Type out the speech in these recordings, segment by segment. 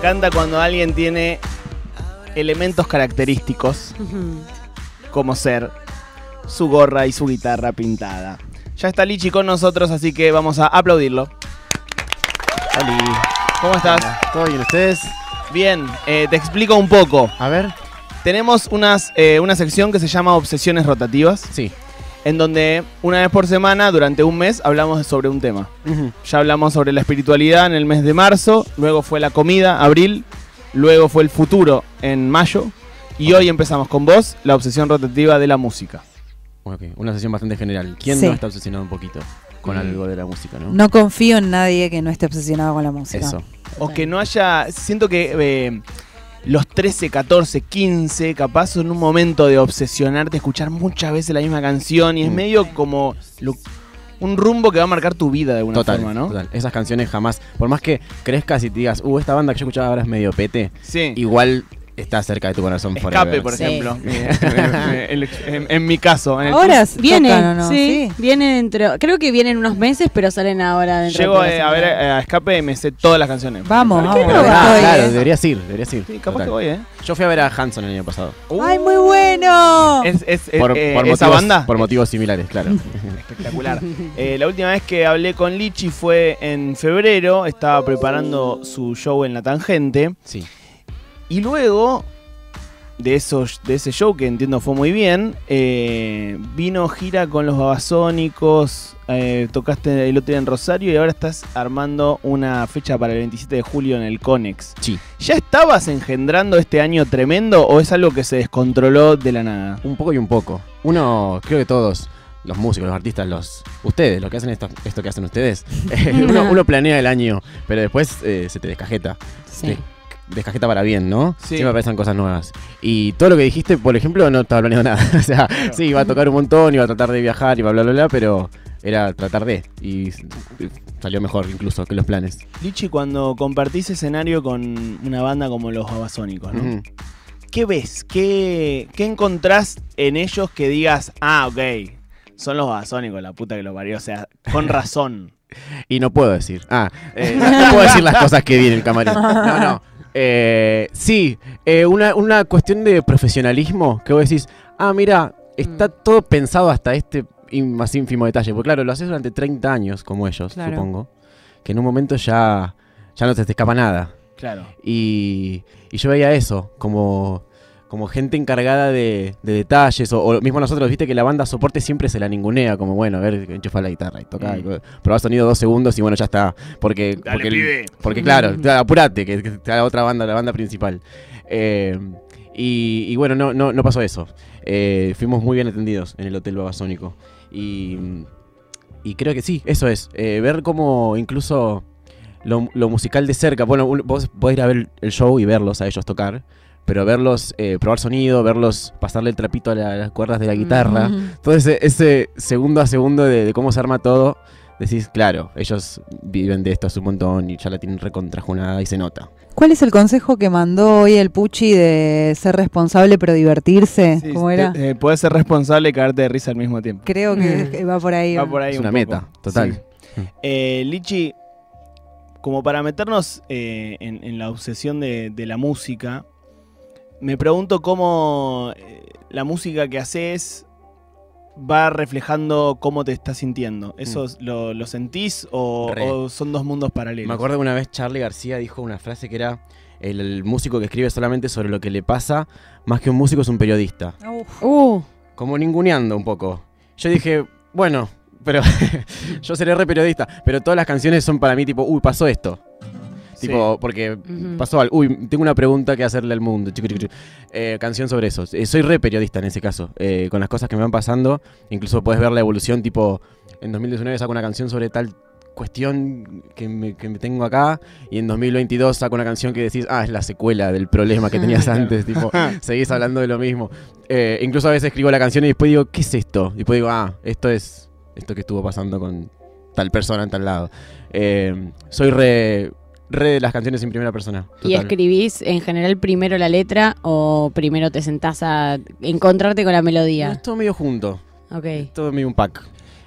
encanta cuando alguien tiene elementos característicos, como ser su gorra y su guitarra pintada. Ya está Lichi con nosotros, así que vamos a aplaudirlo. Oli. ¿Cómo estás? ¿Todo bien ustedes? Bien, eh, te explico un poco. A ver. Tenemos unas, eh, una sección que se llama Obsesiones Rotativas, Sí. En donde una vez por semana, durante un mes, hablamos sobre un tema. Ya hablamos sobre la espiritualidad en el mes de marzo, luego fue la comida, abril, luego fue el futuro en mayo, y hoy empezamos con vos, la obsesión rotativa de la música. Ok, una sesión bastante general. ¿Quién Sí. no está obsesionado un poquito con algo de la música, no? No confío en nadie que no esté obsesionado con la música. Eso. O que no haya, siento que eh, los 13, 14, 15, capaz son un momento de obsesionarte, escuchar muchas veces la misma canción, y es Mm. medio como lo- un rumbo que va a marcar tu vida de alguna Total, forma, ¿no? total. Esas canciones jamás, por más que crezcas y te digas, uh, esta banda que yo escuchaba ahora es medio pete, Sí. igual está cerca de tu corazón Escape, forever. por Sí. ejemplo. en, en- en mi caso. En el Ahora tuyo. Viene, tocan, ¿o no? sí, viene dentro. Creo que vienen unos meses, pero salen ahora dentro Llego de eh, a ver eh, a Escape y me sé todas las canciones. Vamos, ¿Por vamos. no? Ah, claro, eh. deberías ir, deberías ir. Sí, capaz Total. que voy, ¿eh? Yo fui a ver a Hanson el año pasado. ¡Ay, muy bueno! Es, es- Por, eh, por esa motivos, banda. por motivos similares, claro. Espectacular. Eh, la última vez que hablé con Lichi fue en febrero. Estaba preparando su show en La Tangente. sí. Y luego de, esos, de ese show, que entiendo fue muy bien, eh, vino gira con los babasónicos. eh, tocaste el otro día en Rosario y ahora estás armando una fecha para el 27 de julio en el Conex. Sí. ¿Ya estabas engendrando este año tremendo o es algo que se descontroló de la nada? Un poco y un poco. Uno, creo que todos, los músicos, los artistas, los ustedes, lo que hacen esto, esto que hacen ustedes, eh, uno, uno planea el año, pero después eh, se te descajeta. Sí. Descajeta para bien, ¿no? Sí. Siempre aparecen cosas nuevas. Y todo lo que dijiste, por ejemplo, no estaba planeado nada. o sea, sí, iba a tocar un montón, iba a tratar de viajar, iba a bla, bla, bla, pero era tratar de. Y salió mejor incluso que los planes. Lichi, cuando compartís escenario con una banda como los babasónicos, ¿no? ¿Qué ves? ¿Qué, ¿Qué encontrás en ellos que digas, ah, ok, son los babasónicos, la puta que lo parió? O sea, con razón. Y no puedo decir. Ah, eh, no no puedo decir las cosas que vi en el camarín. No, no. Eh, sí, eh, una, una cuestión de profesionalismo que vos decís, ah, mira, está Mm. todo pensado hasta este in- más ínfimo detalle. Porque claro, lo haces durante 30 años, como ellos, Claro. supongo. Que en un momento ya, ya no se te escapa nada. Claro. Y, y yo veía eso, como, como gente encargada de, de detalles, o, o mismo nosotros, viste que la banda soporte siempre se la ningunea, como bueno, a ver, enchufa la guitarra y toca, Mm. probá sonido dos segundos y bueno, ya está. Porque, Dale, porque, el- pibe. porque claro, apurate, que, que está la otra banda, la banda principal. Eh, y, y bueno, no, no, no pasó eso. Eh, fuimos muy bien atendidos en el Hotel Babasónico. Y, y creo que sí, eso es. eh, ver cómo incluso lo, lo musical de cerca. Bueno, vos podés ir a ver el show y verlos a ellos tocar. Pero verlos, eh, probar sonido, verlos pasarle el trapito a, la- a las cuerdas de la guitarra. Ujú. Todo ese, ese segundo a segundo de, de cómo se arma todo, decís, claro, ellos viven de esto hace un montón y ya la tienen recontrajunada y se nota. ¿Cuál es el consejo que mandó hoy el Puchi de ser responsable pero divertirse? Sí, ¿Cómo era? eh, podés ser responsable y cagarte de risa al mismo tiempo. Creo que, que va por ahí. Va por ahí Es un una poco. meta, total. Sí. Eh, Lichi, como para meternos eh, en, en la obsesión de, de la música, me pregunto cómo eh, la música que haces va reflejando cómo te estás sintiendo. ¿Eso lo, lo sentís o, Mm. Son dos mundos paralelos? Me acuerdo que una vez Charlie García dijo una frase que era, el, el músico que escribe solamente sobre lo que le pasa, más que un músico es un periodista. Uf. Uh, Como ninguneando un poco. Yo dije, bueno, pero yo seré re periodista, pero todas las canciones son para mí tipo, uy, pasó esto. Sí. Tipo, porque pasó algo. Uy, tengo una pregunta que hacerle al mundo. Chicu, chicu, chicu. Eh, canción sobre eso. Eh, soy re periodista en ese caso. eh, con las cosas que me van pasando. Incluso puedes ver la evolución. Tipo, en 2019 saco una canción sobre tal cuestión que me, que me tengo acá. Y en 2022 saco una canción que decís, ah, es la secuela del problema que tenías antes. tipo, seguís hablando de lo mismo. Eh, incluso a veces escribo la canción y después digo, ¿qué es esto? Y después digo, ah, esto es esto que estuvo pasando con tal persona en tal lado. Eh, soy re, re de las canciones en primera persona. ¿Y escribís en general primero la letra o primero te sentás a encontrarte con la No, melodía? es todo medio junto. Ok. Todo medio un pack.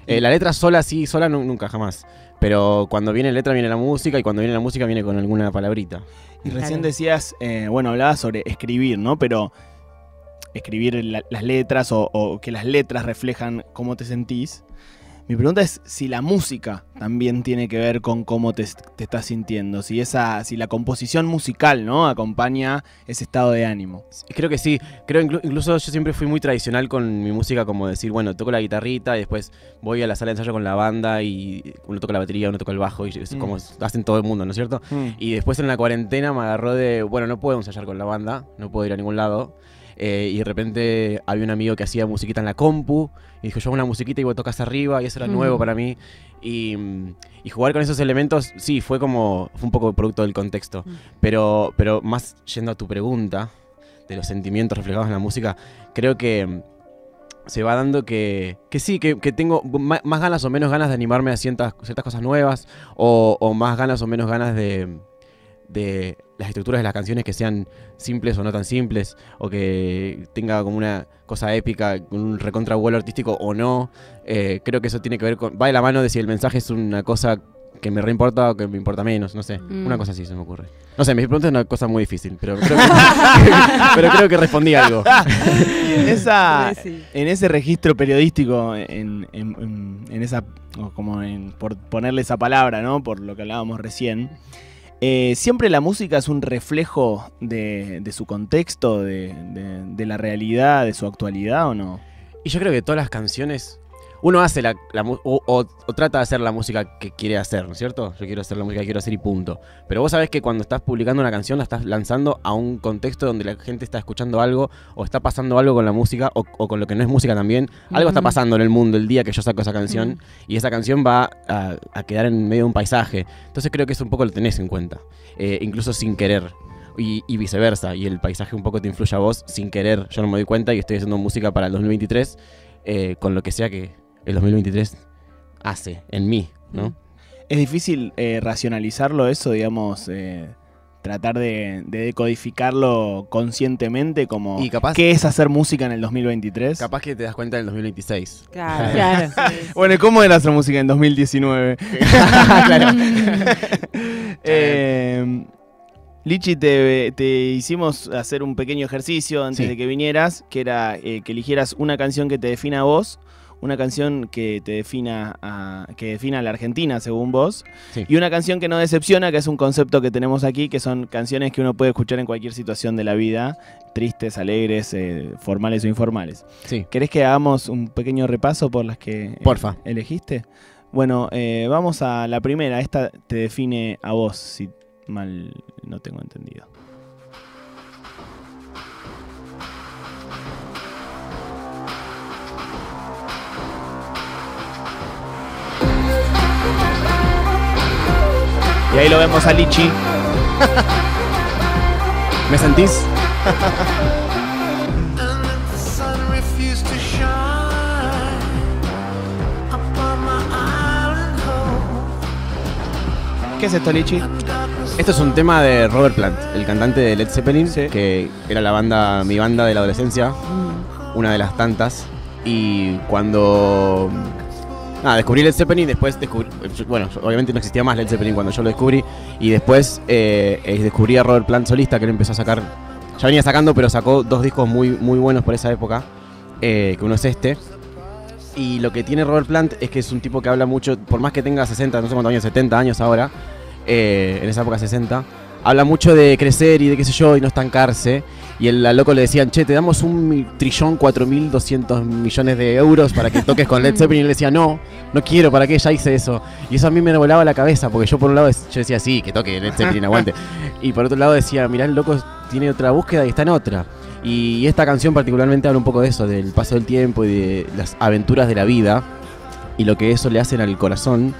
Eh, la letra sola, sí, sola nu- nunca, jamás. Pero cuando viene letra, viene la música, y cuando viene la música, viene con alguna palabrita. Y Claro. recién decías, eh, bueno, hablabas sobre escribir, ¿no? Pero escribir la- las letras o, o que las letras reflejan cómo te sentís. Mi pregunta es si la música también tiene que ver con cómo te, te estás sintiendo, si esa, si la composición musical, ¿no? Acompaña ese estado de ánimo. Creo que sí. Creo inclu- incluso yo siempre fui muy tradicional con mi música, como decir, bueno, toco la guitarrita y después voy a la sala de ensayo con la banda y uno toca la batería, uno toca el bajo y es Mm. como hacen todo el mundo, ¿no es cierto? Y después en la cuarentena me agarró de, bueno, no puedo ensayar con la banda, no puedo ir a ningún lado. Eh, y de repente había un amigo que hacía musiquita en la compu y dijo, yo hago una musiquita y vos tocas arriba y eso era Mm. nuevo para mí. Y, y jugar con esos elementos, sí, fue como, fue un poco producto del contexto. Mm. Pero, pero más yendo a tu pregunta, de los sentimientos reflejados en la música, creo que se va dando que, que sí, que, que tengo más ganas o menos ganas de animarme a ciertas, ciertas cosas nuevas, o, o más ganas o menos ganas de, de las estructuras de las canciones que sean simples o no tan simples, o que tenga como una cosa épica, un recontra vuelo artístico o no. Eh, creo que eso tiene que ver con. Va de la mano de si el mensaje es una cosa que me reimporta o que me importa menos, no sé. Mm. Una cosa así se me ocurre. No sé, me pregunta es una cosa muy difícil, pero creo que, pero creo que respondí algo. Y en, esa, Sí. en ese registro periodístico, en, en- en- esa, como en, por ponerle esa palabra, ¿no? Por lo que hablábamos recién, eh, siempre la música es un reflejo de, su contexto, de la realidad, de su actualidad, ¿o no? Y yo creo que todas las canciones. Uno hace la, la o, o- o trata de hacer la música que quiere hacer, ¿no es cierto? Yo quiero hacer la música que quiero hacer y punto. Pero vos sabés que cuando estás publicando una canción la estás lanzando a un contexto donde la gente está escuchando algo o está pasando algo con la música o, o con lo que no es música también. Algo está pasando en el mundo el día que yo saco esa canción y esa canción va a, a quedar en medio de un paisaje. Entonces creo que eso un poco lo tenés en cuenta, eh, incluso sin querer. Y, y viceversa, y el paisaje un poco te influye a vos sin querer. Yo no me doy cuenta y estoy haciendo música para el 2023 eh, con lo que sea que el 2023 hace en mí, ¿no? Es difícil eh, racionalizarlo eso, digamos, eh, tratar de, de decodificarlo conscientemente como Y capaz- qué es hacer música en el 2023. Capaz que te das cuenta en el 2026. Claro. Claro. Bueno, ¿y cómo era hacer música en 2019? claro. Eh, Lichi, te, te hicimos hacer un pequeño ejercicio antes Sí. de que vinieras, que era eh, que eligieras una canción que te defina a vos, una canción que te defina a, que defina a la Argentina según vos, Sí. y una canción que no decepciona, que es un concepto que tenemos aquí, que son canciones que uno puede escuchar en cualquier situación de la vida, tristes, alegres, eh, formales o informales. Sí. ¿Querés que hagamos un pequeño repaso por las que Porfa. elegiste? Bueno, eh, vamos a la primera. Esta te define a vos, si mal no tengo entendido. Y ahí lo vemos a Lichi. ¿Me sentís? ¿Qué es esto, Lichi? Esto es un tema de Robert Plant, el cantante de Led Zeppelin, Sí. que era la banda, mi banda de la adolescencia, Mm. una de las tantas. Y cuando nada, descubrí Led Zeppelin, después descubrí, bueno, obviamente no existía más Led Zeppelin cuando yo lo descubrí, y después eh, eh, descubrí a Robert Plant solista, que él empezó a sacar, ya venía sacando, pero sacó dos discos muy, muy buenos por esa época, eh, que uno es este. Y lo que tiene Robert Plant es que es un tipo que habla mucho, por más que tenga 60, no sé cuántos años, 70 años ahora, en esa época 60, habla mucho de crecer y de qué sé yo, y no estancarse. Y el al loco le decían, che, te damos un trillón, cuatro mil doscientos millones de euros para que toques con Led Zeppelin. Y él decía, no, no quiero, ¿para qué? Ya hice eso. Y eso a mí me volaba la cabeza, porque yo por un lado yo decía, sí, que toque Led Zeppelin, aguante. Y por otro lado decía, mirá, el loco tiene otra búsqueda y está en otra. Y esta canción particularmente habla un poco de eso, del paso del tiempo y de las aventuras de la vida y lo que eso le hacen al corazón.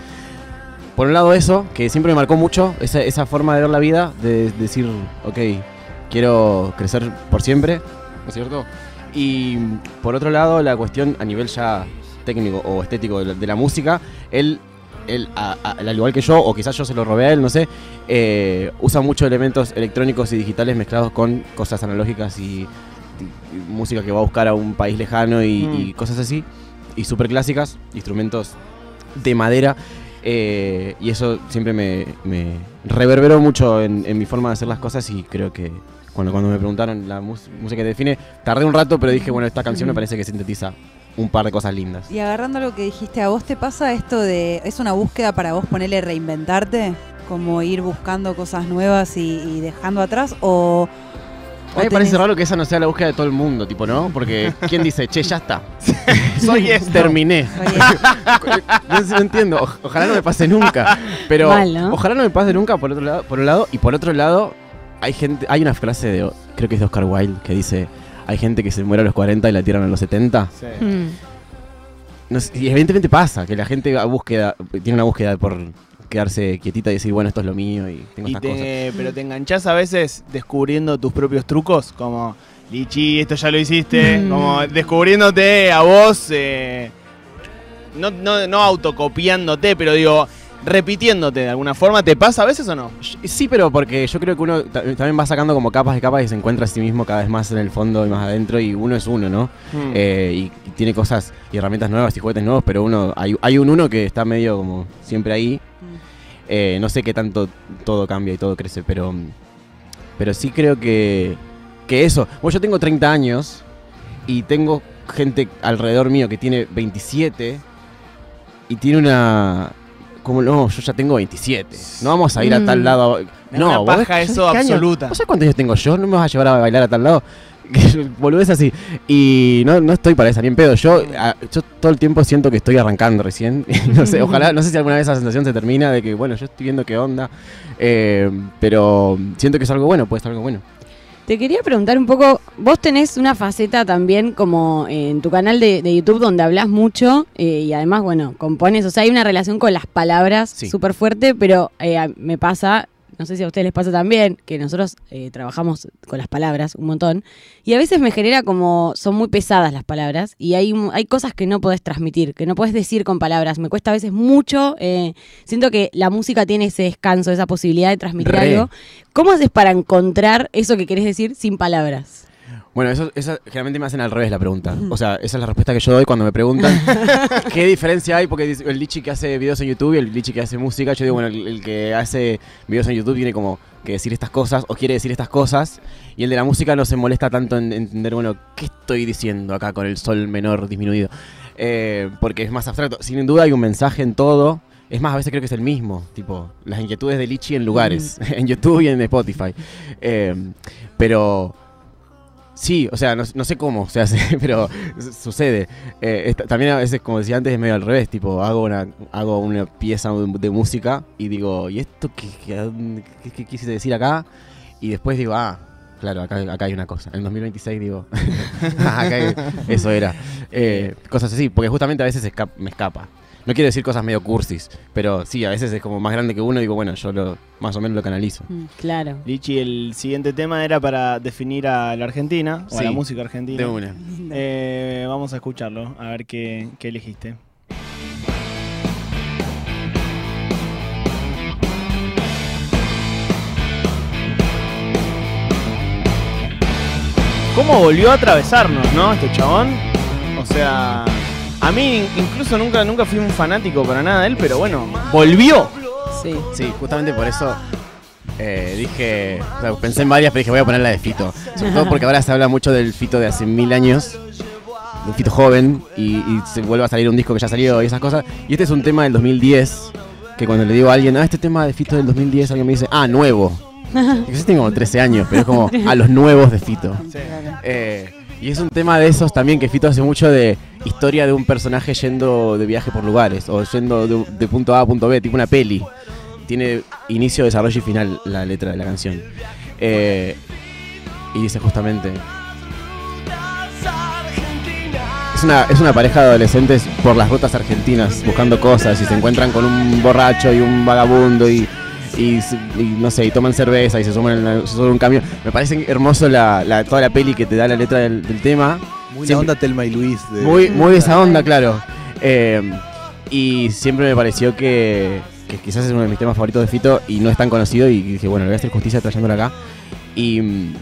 Por un lado eso, que siempre me marcó mucho, esa, esa forma de ver la vida, de decir, ok, quiero crecer por siempre, ¿no es cierto? Y por otro lado, la cuestión a nivel ya técnico o estético de la, de la música, él, él a- a- al igual que yo, o quizás yo se lo robé a él, no sé, eh, usa muchos elementos electrónicos y digitales mezclados con cosas analógicas y, y música que va a buscar a un país lejano y, Mm. y cosas así. y súper clásicas, instrumentos de madera. Eh, y eso siempre me, me reverberó mucho en, en mi forma de hacer las cosas y creo que cuando, cuando me preguntaron la música que define, tardé un rato, pero dije, bueno, esta canción me parece que sintetiza un par de cosas lindas. Y agarrando lo que dijiste, ¿a vos te pasa esto de, es una búsqueda para vos ponerle reinventarte? Como ir buscando cosas nuevas y, y dejando atrás o... A mí me parece raro que esa no sea la búsqueda de todo el mundo, tipo, ¿no? Porque ¿quién dice, che, ya está? Soy esto. Terminé. No, sé, no entiendo, o- ojalá no me pase nunca. Pero Mal, ¿no? ojalá no me pase nunca por otro lado, por un lado. Y por otro lado, hay gente, hay una frase de, creo que es de Oscar Wilde, que dice, hay gente que se muere a los 40 y la tiran a los 70. Sí. Mm. No sé, y evidentemente pasa, que la gente a búsqueda, tiene una búsqueda por quedarse quietita y decir, bueno, esto es lo mío y tengo Y estas cosas. te, pero te enganchás a veces descubriendo tus propios trucos, como Lichi, esto ya lo hiciste, Mm. como descubriéndote a vos, eh, no, no, no autocopiándote, pero digo, repitiéndote de alguna forma, ¿te pasa a veces o no? Sí, pero porque yo creo que uno ta- también va sacando como capas de capas y se encuentra a sí mismo cada vez más en el fondo y más adentro y uno es uno, ¿no? Mm. Eh, y, y tiene cosas y herramientas nuevas y juguetes nuevos, pero uno hay, hay un uno que está medio como siempre ahí. Eh, no sé qué tanto todo cambia y todo crece, pero, pero sí creo que, que eso. Bueno, yo tengo 30 años y tengo gente alrededor mío que tiene 27 y tiene una... Como no, yo ya tengo 27. No vamos a ir a tal Mm. lado. Me No, una vos- paja ¿sabés eso absoluta. ¿Vos sabés cuántos años tengo yo? ¿No me vas a llevar a bailar a tal lado? Volvés así. Y no, no estoy para esa, ni en pedo. Yo, a- yo todo el tiempo siento que estoy arrancando recién. no sé, ojalá, no sé si alguna vez esa sensación se termina de que, bueno, yo estoy viendo qué onda. Eh, pero siento que es algo bueno, puede ser algo bueno. Te quería preguntar un poco, vos tenés una faceta también como en tu canal de, de YouTube donde hablas mucho eh, y además, bueno, compones, o sea, hay una relación con las palabras Sí. súper fuerte, pero eh, me pasa, no sé si a ustedes les pasa también, que nosotros eh, trabajamos con las palabras un montón y a veces me genera como, son muy pesadas las palabras y hay, hay cosas que no podés transmitir, que no podés decir con palabras, me cuesta a veces mucho, eh, siento que la música tiene ese descanso, esa posibilidad de transmitir Re. algo. ¿Cómo haces para encontrar eso que querés decir sin palabras? Bueno, eso, eso generalmente me hacen al revés la pregunta. O sea, esa es la respuesta que yo doy cuando me preguntan qué diferencia hay, porque el Lichi que hace videos en YouTube y el Lichi que hace música, yo digo, bueno, el, el que hace videos en YouTube tiene como que decir estas cosas o quiere decir estas cosas, y el de la música no se molesta tanto en entender, bueno, ¿qué estoy diciendo acá con el sol menor disminuido? Eh, porque es más abstracto. Sin duda hay un mensaje en todo. Es más, a veces creo que es el mismo, tipo, las inquietudes de Lichi en lugares, en YouTube y en Spotify. Eh, pero Sí, o sea, no, no sé cómo se hace, pero su- sucede. Eh, esta- también a veces, como decía antes, es medio al revés, tipo, hago una, hago una pieza de, de música y digo, ¿y esto qué, qué, qué- qué quise decir acá? Y después digo, ah, claro, acá, acá hay una cosa. En 2026 digo, "Ah, acá hay- eso era. Eh, cosas así, porque justamente a veces esca- me escapa. No quiero decir cosas medio cursis, pero sí, a veces es como más grande que uno y digo, bueno, yo lo, más o menos lo canalizo. Claro. Lichi, el siguiente tema era para definir a la Argentina, o a la música argentina. De una. Eh, vamos a escucharlo, a ver qué, qué elegiste. ¿Cómo volvió a atravesarnos, no? Este chabón. O sea, a mí incluso nunca, nunca fui un fanático para nada de él, pero bueno, volvió. Sí. Sí, justamente por eso eh, dije, o sea, pensé en varias, pero dije voy a poner la de Fito. Sobre todo porque ahora se habla mucho del Fito de hace mil años, de un Fito joven, y, y se vuelve a salir un disco que ya salió y esas cosas. Y este es un tema del 2010, que cuando le digo a alguien, ah, este tema de Fito del 2010, alguien me dice, ah, nuevo. Yo tengo como 13 años, pero es como a los nuevos de Fito. Eh, y es un tema de esos también que Fito hace mucho de historia de un personaje yendo de viaje por lugares o yendo de, punto A a punto B, tipo una peli. Tiene inicio, desarrollo y final la letra de la canción. Eh, y dice justamente... Es una, es una pareja de adolescentes por las rutas argentinas buscando cosas y se encuentran con un borracho y un vagabundo y, y, no sé, y toman cerveza y se suman en la- se suben a un camión. Me parece hermoso la, la- toda la peli que te da la letra del, del tema. Muy la Siempre- onda Telma y Luis. de- Muy, muy de esa onda, claro. Eh, y siempre me pareció que, que quizás es uno de mis temas favoritos de Fito y no es tan conocido. Y dije, bueno, le voy a hacer justicia trayéndolo acá. Y, mm,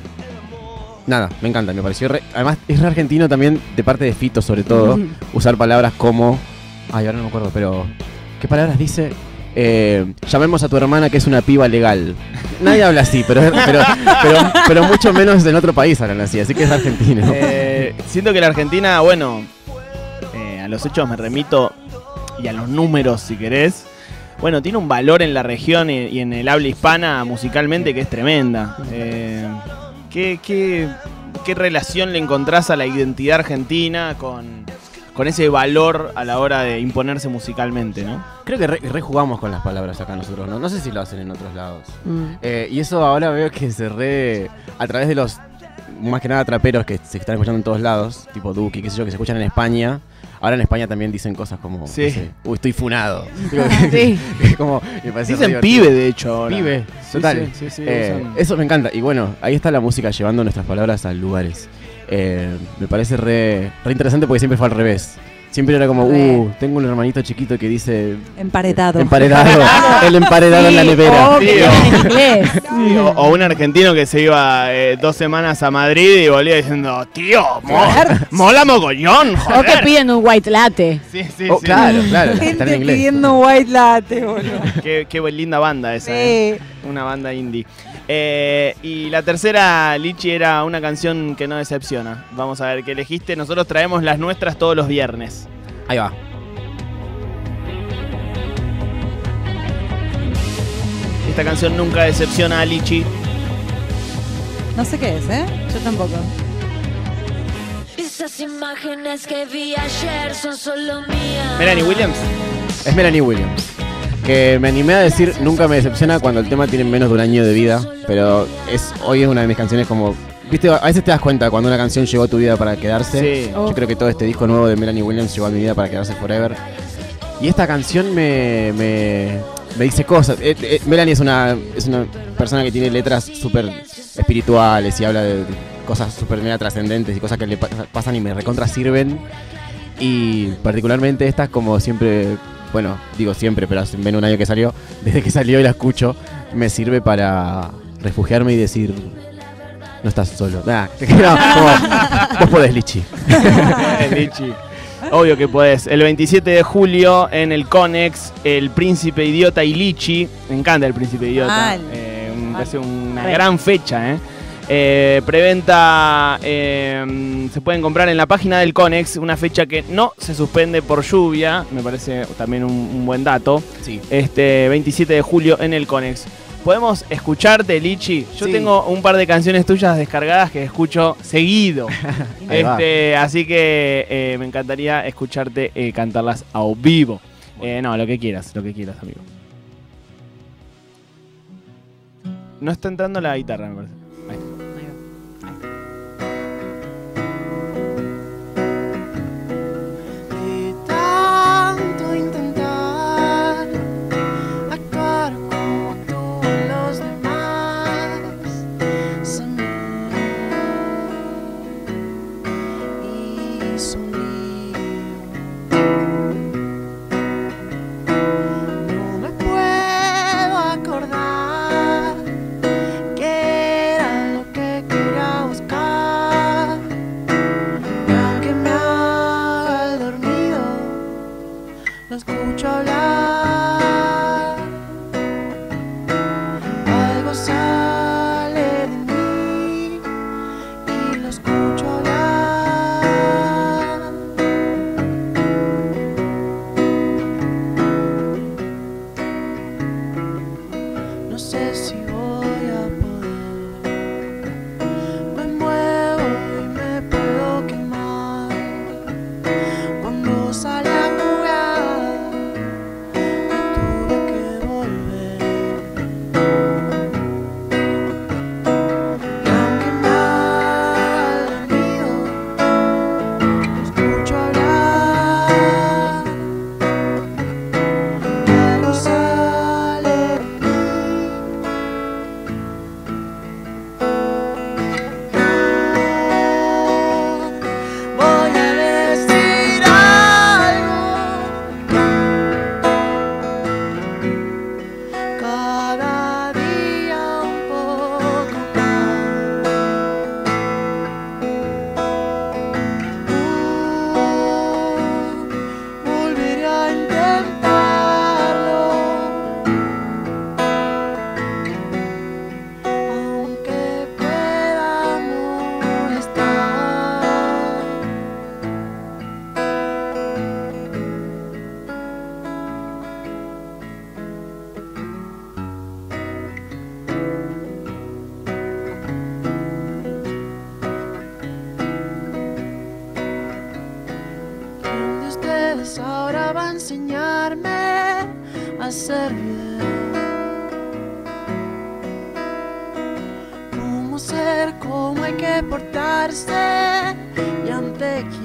nada, me encanta, me pareció re- Además, es re argentino también, de parte de Fito sobre todo, usar palabras como... Ay, ahora no me acuerdo, pero... ¿Qué palabras dice? Eh, llamemos a tu hermana que es una piba legal. Nadie habla así, pero, pero, mucho menos en otro país hablan así, así que es argentino. Eh, siento que la Argentina, bueno, eh, a los hechos me remito y a los números si querés. Bueno, tiene un valor en la región y, en el habla hispana musicalmente que es tremenda. ¿qué, qué, qué relación le encontrás a la identidad argentina con, con ese valor a la hora de imponerse musicalmente, no? Creo que re- rejugamos con las palabras acá nosotros, ¿no? No sé si lo hacen en otros lados. Mm. Eh, y eso ahora veo que se re. a través de los. más que nada traperos que se están escuchando en todos lados, tipo Duki, qué sé yo, que se escuchan en España. Ahora en España también dicen cosas como. Sí. no sé, Uy, estoy funado. Sí. como, me Dicen pibe, de hecho, ahora. Pibe, total. sí, sí, sí, Eh, eso me encanta. Y bueno, ahí está la música llevando nuestras palabras a lugares. Eh, me parece re, re interesante porque siempre fue al revés. Siempre era como, uh, tengo un hermanito chiquito que dice Emparedado. emparedado. el emparedado en la nevera. Sí. Sí, o, o un argentino que se iba eh, dos semanas a Madrid y volvía diciendo, tío, mo- mola mogollón, O que joder. piden un white latte. Sí, sí, Oh, sí. claro, claro. Gente inglés. pidiendo white latte, boludo. Qué, linda banda esa, eh. Una banda indie. Eh, y la tercera, Lichi, era una canción que no decepciona. Vamos a ver qué elegiste. Nosotros traemos las nuestras todos los viernes. Ahí va. Esta canción nunca decepciona a Lichi. No sé qué es, ¿eh? Yo tampoco. Esas imágenes que vi ayer son solo mías. Melanie Williams. Es Melanie Williams. Que me animé a decir nunca me decepciona cuando el tema tiene menos de un año de vida. Pero es hoy es una de mis canciones como. Viste, a veces te das cuenta cuando una canción llegó a tu vida para quedarse. Sí. Yo creo que todo este disco nuevo de Melanie Williams llegó a mi vida para quedarse forever. Y esta canción me, me, me dice cosas. Eh, eh, Melanie es una, es una persona que tiene letras súper espirituales y habla de cosas súper mega trascendentes y cosas que le pa- pasan y me recontra sirven. Y particularmente estas, como siempre, bueno, digo siempre, pero hace menos de un año que salió, desde que salió y la escucho, me sirve para refugiarme y decir, no estás solo. Nah, no, como, vos podés, Lichi. Lichi. Obvio que podés. El 27 de julio en el Conex, el Príncipe Idiota y Lichi. Me encanta el Príncipe Idiota. Mal. Eh, un- me parece una gran fecha, ¿eh? Eh, preventa eh, se pueden comprar en la página del Conex una fecha que no se suspende por lluvia me parece también un, un buen dato Sí. este 27 de julio en el Conex podemos escucharte Lichi yo Sí. tengo un par de canciones tuyas descargadas que escucho seguido este, así que eh, me encantaría escucharte eh, cantarlas a vivo. Eh, no, lo que quieras, lo que quieras, amigo. No está entrando la guitarra, me parece. A ser bien. Cómo ser, cómo hay que portarse y ante quién.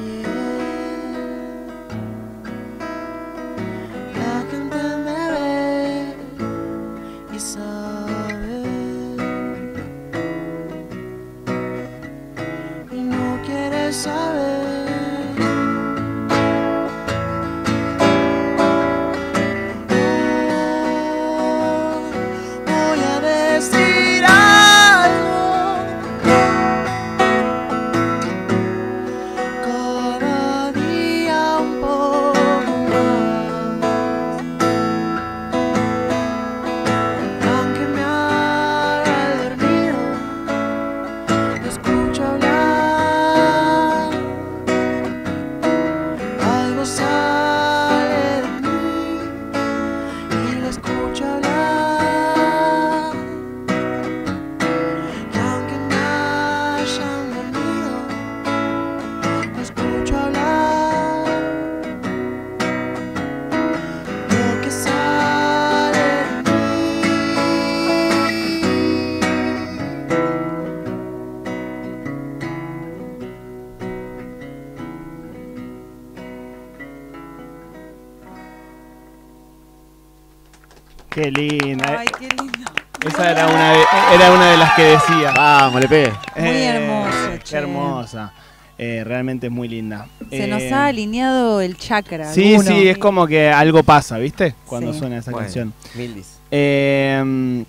Qué linda. Ay, qué lindo. Esa era una, de, era una de las que decía. Vamos, le pegué. Muy hermoso, Qué hermosa. Eh, realmente es muy linda. Se Eh, nos ha alineado el chakra. Sí, alguno. sí, es como que algo pasa, ¿viste? Cuando Sí. suena esa Bueno. canción. Mildis. Eh,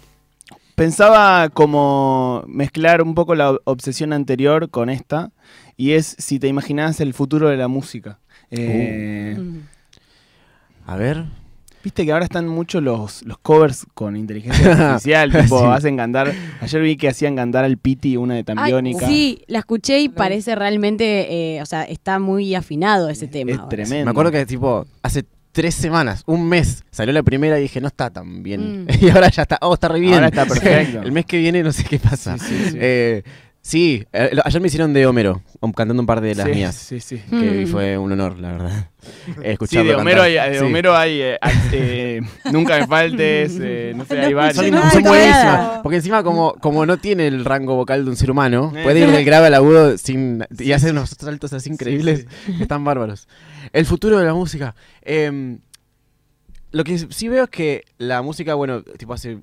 pensaba como mezclar un poco la obsesión anterior con esta, y es si te imaginás el futuro de la música. Eh, Mm. A ver. Viste que ahora están mucho los, los covers con inteligencia artificial, tipo, Sí. hacen cantar. Ayer vi que hacían cantar al Piti, una de Ay, Tambiónica. sí, la escuché y parece realmente, eh, o sea, está muy afinado ese tema. Es ahora. tremendo. Me acuerdo que tipo hace tres semanas, un mes, salió la primera y dije, no está tan bien. Mm. y ahora ya está, oh, está re bien. Ahora está perfecto. El mes que viene no sé qué pasa. Sí, sí, sí. Eh, sí, eh, ayer me hicieron de Homero, um, cantando un par de las Sí, mías. Sí, sí. Que Mm. fue un honor, la verdad. Eh, Sí, escucharlo de Homero hay, de Sí. Homero hay eh, eh, Nunca me faltes, eh, no sé, hay. Son, son buenísimas. Porque encima, como, como no tiene el rango vocal de un ser humano, Eh. puede ir del grave al agudo sin, y hace unos saltos así increíbles. que Están bárbaros. El futuro de la música. Em, lo que sí veo es que la música, bueno, tipo hace.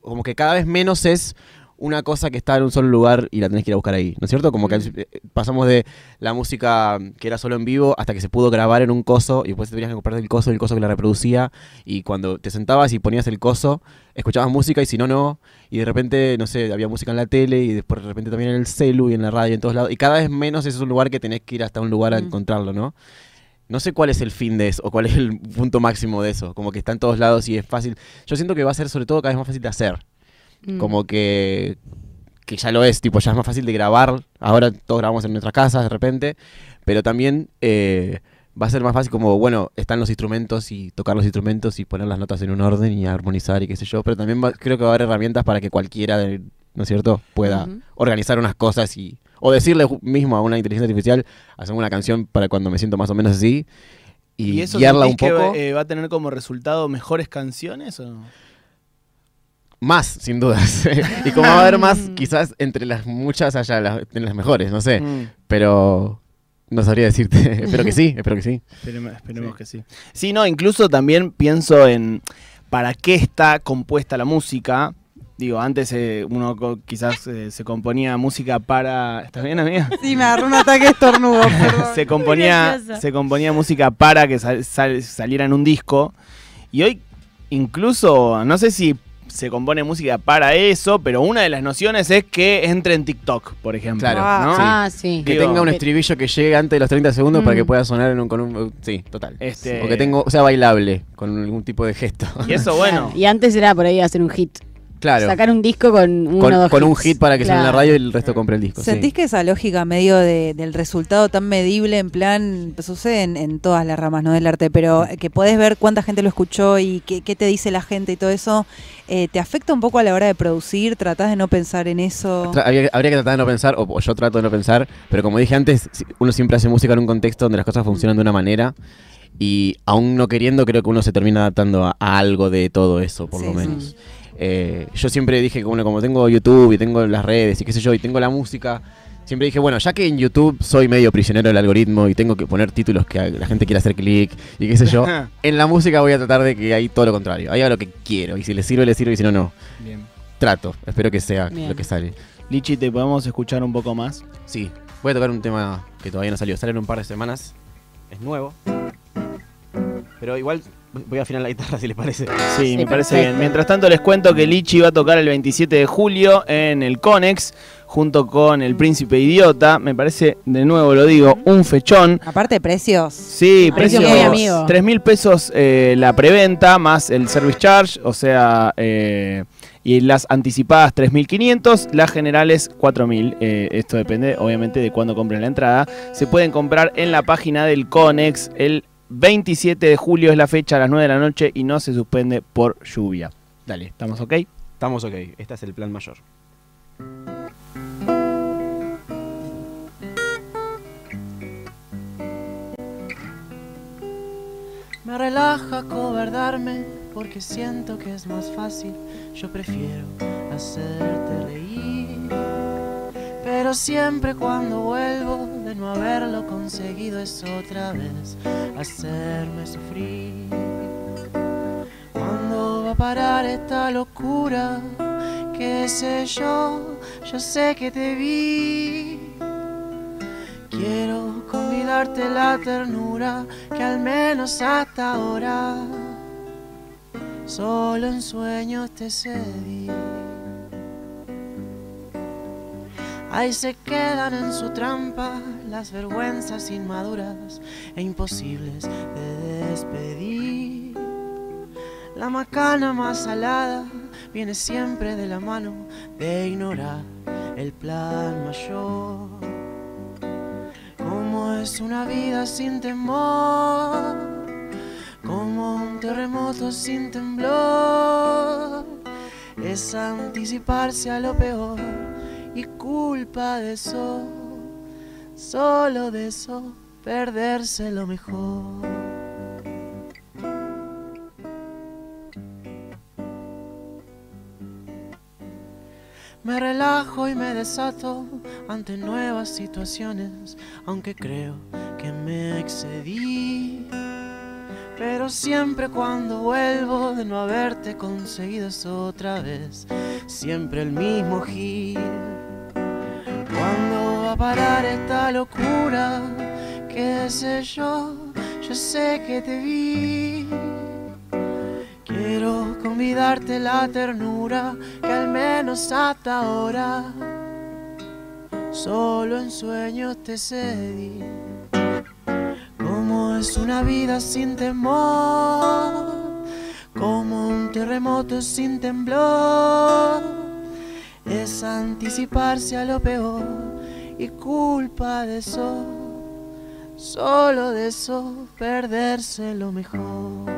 Como que cada vez menos es una cosa que está en un solo lugar y la tenés que ir a buscar ahí, ¿no es cierto? Como que Mm. eh, pasamos de la música que era solo en vivo hasta que se pudo grabar en un coso y después te tenías que comprar el coso, el coso que la reproducía y cuando te sentabas y ponías el coso, escuchabas música y si no, no. Y de repente, no sé, había música en la tele y después de repente también en el celu y en la radio y en todos lados. Y cada vez menos ese es un lugar que tenés que ir hasta un lugar a Mm. encontrarlo, ¿no? No sé cuál es el fin de eso o cuál es el punto máximo de eso. Como que está en todos lados y es fácil. Yo siento que va a ser sobre todo cada vez más fácil de hacer. Mm. Como que, que ya lo es, tipo, ya es más fácil de grabar. Ahora todos grabamos en nuestras casas de repente. Pero también eh, va a ser más fácil como, bueno, están los instrumentos y tocar los instrumentos y poner las notas en un orden y armonizar y qué sé yo. Pero también va- creo que va a haber herramientas para que cualquiera, de- ¿no es cierto?, pueda organizar unas cosas y... O decirle mismo a una inteligencia artificial, hacer una canción para cuando me siento más o menos así. Y, ¿Y eso guiarla un poco. que eh, va a tener como resultado mejores canciones? O? Más, sin dudas. y como va a haber más, Mm. quizás entre las muchas haya las, en las mejores, no sé. Mm, Pero no sabría decirte. espero que sí, espero que sí. esperemos esperemos que sí. Sí, no, incluso también pienso en para qué está compuesta la música. Digo, antes eh, uno co- quizás eh, se componía música para... ¿Estás bien, amiga? Sí, me agarró un ataque de estornudo, se componía se componía música para que sal- sal- saliera en un disco y hoy incluso no sé si se compone música para eso pero una de las nociones es que entre en TikTok por ejemplo Claro, ¿no? sí. Ah, sí. Que Digo, tenga un estribillo que llegue antes de los 30 segundos para Mm. que pueda sonar en un, con un... Sí, total. Este- O que tengo, sea bailable, con algún tipo de gesto. y eso bueno Y antes era por ahí hacer un hit. Claro. Sacar un disco con uno o Con, dos con un hit para que suene en la Claro. radio y el resto compre el disco. sí. ¿Sentís que esa lógica medio de- del resultado tan medible, en plan, sucede en, en todas las ramas ¿no? del arte, pero que podés ver cuánta gente lo escuchó y qué, qué te dice la gente y todo eso, eh, ¿te afecta un poco a la hora de producir? ¿Tratás de no pensar en eso? Tra- habría, habría que tratar de no pensar, o, o yo trato de no pensar, pero como dije antes, uno siempre hace música en un contexto donde las cosas funcionan de una manera Y aún no queriendo, creo que uno se termina adaptando a, a algo de todo eso, por Sí, lo sí. Eh, yo siempre dije bueno, como tengo YouTube y tengo las redes y qué sé yo, y tengo la música, siempre dije, bueno, ya que en YouTube soy medio prisionero del algoritmo y tengo que poner títulos que a- la gente quiera hacer clic y qué sé yo, en la música voy a tratar de que hay todo lo contrario, haga lo que quiero, y si le sirve, le sirve, y si no, no. Bien. Trato, espero que sea Bien. lo que sale. Lichi, ¿te podemos escuchar un poco más? Sí, voy a tocar un tema que todavía no salió, sale en un par de semanas, es nuevo. Pero igual voy a afinar la guitarra si les parece. Sí, me parece perfecto. bien. Mientras tanto les cuento que Lichi va a tocar el 27 de julio en el Conex junto con el Príncipe Idiota. Me parece, de nuevo lo digo, un fechón. Aparte precios. Sí, Precio precio muy amigo. 3 mil pesos eh, la preventa más el service charge, o sea, eh, y las anticipadas 3.500, las generales 4.000. Eh, esto depende, obviamente, de cuándo compren la entrada. Se pueden comprar en la página del Conex. El 27 de julio es la fecha a las 9 de la noche y no se suspende por lluvia. Dale, ¿estamos ok? Estamos ok, este es el plan mayor. Me relaja cobardarme porque siento que es más fácil. Yo prefiero hacerte reír. Pero siempre cuando vuelvo no haberlo conseguido es otra vez hacerme sufrir. ¿Cuándo va a parar esta locura? ¿Qué sé yo? Yo sé que te vi. Quiero convidarte la ternura que al menos hasta ahora solo en sueños te cedí. Ahí se quedan en su trampa las vergüenzas inmaduras e imposibles de despedir. La macana más salada viene siempre de la mano de ignorar el plan mayor. Como es una vida sin temor, como un terremoto sin temblor, es anticiparse a lo peor y culpa de eso, solo de eso, perderse lo mejor. Me relajo y me desato ante nuevas situaciones, aunque creo que me excedí. Pero siempre cuando vuelvo de no haberte conseguido es otra vez, siempre el mismo gil. ¿Cuándo va a parar esta locura? ¿Qué sé yo? Yo sé que te vi. Quiero convidarte la ternura que al menos hasta ahora solo en sueños te cedí. Como es una vida sin temor, como un terremoto sin temblor, es anticiparse a lo peor y culpa de eso, solo de eso, perderse lo mejor.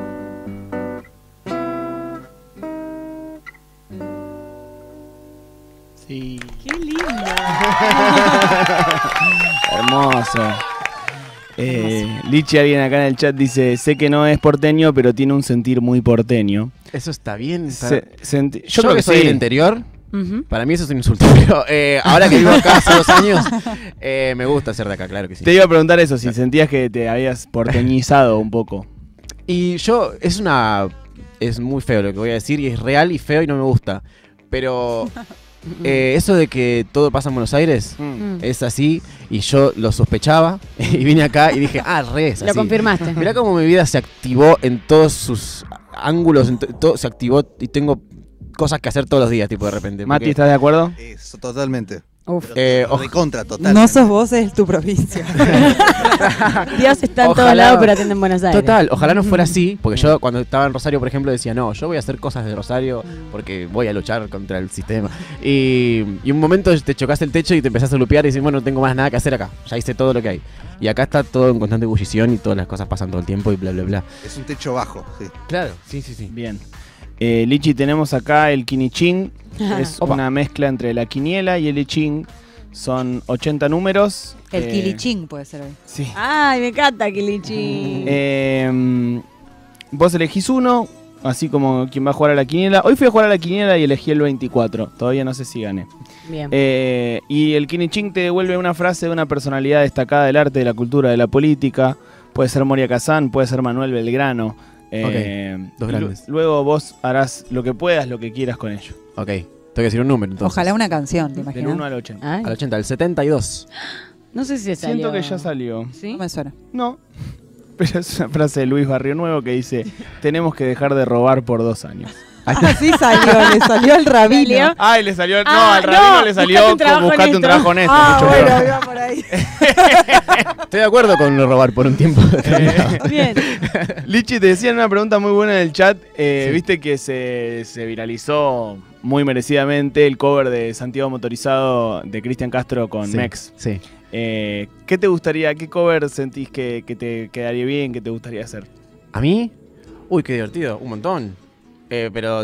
Sí. Qué lindo. Hermoso. Eh, Lichi, alguien acá en el chat dice, sé que no es porteño, pero tiene un sentir muy porteño. Eso está bien. está- Se- senti- Yo, creo que soy sí. del interior. Para mí eso es un insulto. Pero eh, ahora que vivo acá hace dos años, eh, me gusta ser de acá, claro que sí. Te iba a preguntar eso, si sentías que te habías porteñizado un poco. Y yo, es una. Es muy feo lo que voy a decir, y es real y feo y no me gusta. Pero eh, eso de que todo pasa en Buenos Aires Mm. es así, y yo lo sospechaba, y vine acá y dije, ah, re, es Lo así. confirmaste. Mirá cómo mi vida se activó en todos sus ángulos, en to- todo se activó y tengo cosas que hacer todos los días, tipo de repente. Mati, porque- ¿estás de acuerdo? Eso, totalmente. Uf. Eh, oj- de contra, total. No sos vos, es tu provincia. Dios está en todos lados, pero atiende en Buenos Aires. Total, ojalá no fuera así, porque yo cuando estaba en Rosario, por ejemplo, decía, no, yo voy a hacer cosas de Rosario porque voy a luchar contra el sistema. Y, y un momento te chocaste el techo y te empezás a lupear y dices, bueno, no tengo más nada que hacer acá, ya hice todo lo que hay. Y acá está todo en constante ebullición y todas las cosas pasan todo el tiempo y bla, bla, bla. Es un techo bajo, sí. Claro, sí, sí, sí. Bien. Eh, Lichi, tenemos acá el quinichín. es Opa. una mezcla entre la quiniela y el echín. Son 80 números. El eh, Kilichín puede ser hoy. Sí. Ay, me encanta Kilichi. Eh, vos elegís uno, así como quien va a jugar a la quiniela. Hoy fui a jugar a la quiniela y elegí el 24. Todavía no sé si gané. Bien. Eh, y el Kiniching te devuelve una frase de una personalidad destacada del arte, de la cultura, de la política. Puede ser Moria Kazán, puede ser Manuel Belgrano. Eh, dos grandes. Luego vos harás lo que puedas, lo que quieras con ello. Ok, tengo que decir un número entonces. Ojalá una canción, ¿te Del imaginas? 1 al 80. Ay, Al 80, al 72. no sé si salió. Siento que ya salió. ¿Sí? No me suena. No. Pero es una frase de Luis Barrio Nuevo que dice: Tenemos que dejar de robar por dos años. Ah, sí salió, le salió el rabino. ¿Salió? Ay, le salió. no, Ah, al rabino no, le buscate salió un trabajo como buscate un honesto". trabajo honesto. Ah, mucho bueno, peor. iba por ahí. Estoy de acuerdo con lo robar por un tiempo. determinado. Bien. Lichi, te decían una pregunta muy buena en el chat. eh, Sí. Viste que se, se viralizó muy merecidamente el cover de Santiago Motorizado de Cristian Castro con Sí, Mex. Sí. Eh, ¿Qué te gustaría, qué cover sentís que, que te quedaría bien, que te gustaría hacer? ¿A mí? Uy, qué divertido, un montón. Eh, pero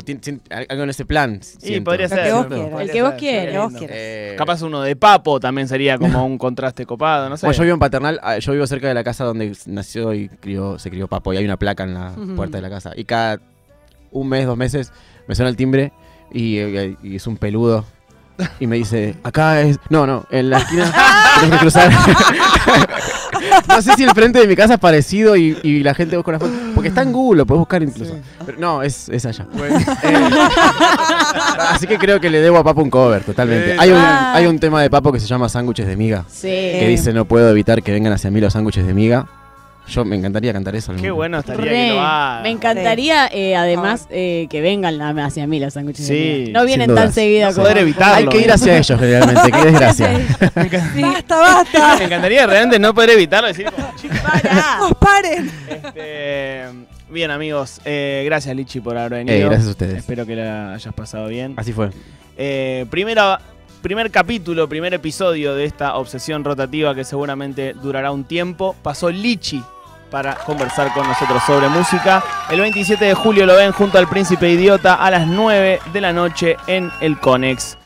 algo en ese plan. Y siento. podría ser. El que vos quieras. sería Que vos lindo. quieras. Eh, Capaz uno de Papo también sería como un contraste copado, no sé. Bueno, yo vivo en Paternal, ah, yo vivo cerca de la casa donde nació y crió, se crió Papo y hay una placa en la puerta de la casa. Y cada un mes, dos meses me suena el timbre y, eh, y es un peludo y me dice, acá es... No, no, en la esquina tenemos que cruzar. no sé si el frente de mi casa es parecido y, y la gente busca una foto. Porque está en Google, lo puedes buscar incluso. Pero no, es, es allá. Eh, así que creo que le debo a Papo un cover, totalmente. Eh, Hay un, ah. hay un tema de Papo que se llama Sándwiches de miga Sí. que dice no puedo evitar que vengan hacia mí los sándwiches de miga. Yo me encantaría cantar eso. Qué bueno estaría Re. que lo haga. Me encantaría, eh, además, eh, que vengan la- hacia mí los sándwiches. de Sí, miga. No vienen sin tan dudas. seguido No como. poder evitarlo. Hay que ir hacia ellos generalmente, qué desgracia. Basta, basta. Me encantaría realmente no poder evitarlo. Decir, como, "Chicos, ¡Nos paren! este, bien, amigos. eh, gracias, Lichi, por haber venido. Eh, gracias a ustedes. Espero que la hayas pasado bien. Así fue. Eh, primera, primer capítulo, primer episodio de esta obsesión rotativa que seguramente durará un tiempo. Pasó Lichi para conversar con nosotros sobre música. El 27 de julio lo ven junto al Príncipe Idiota a las 9 de la noche en el Conex.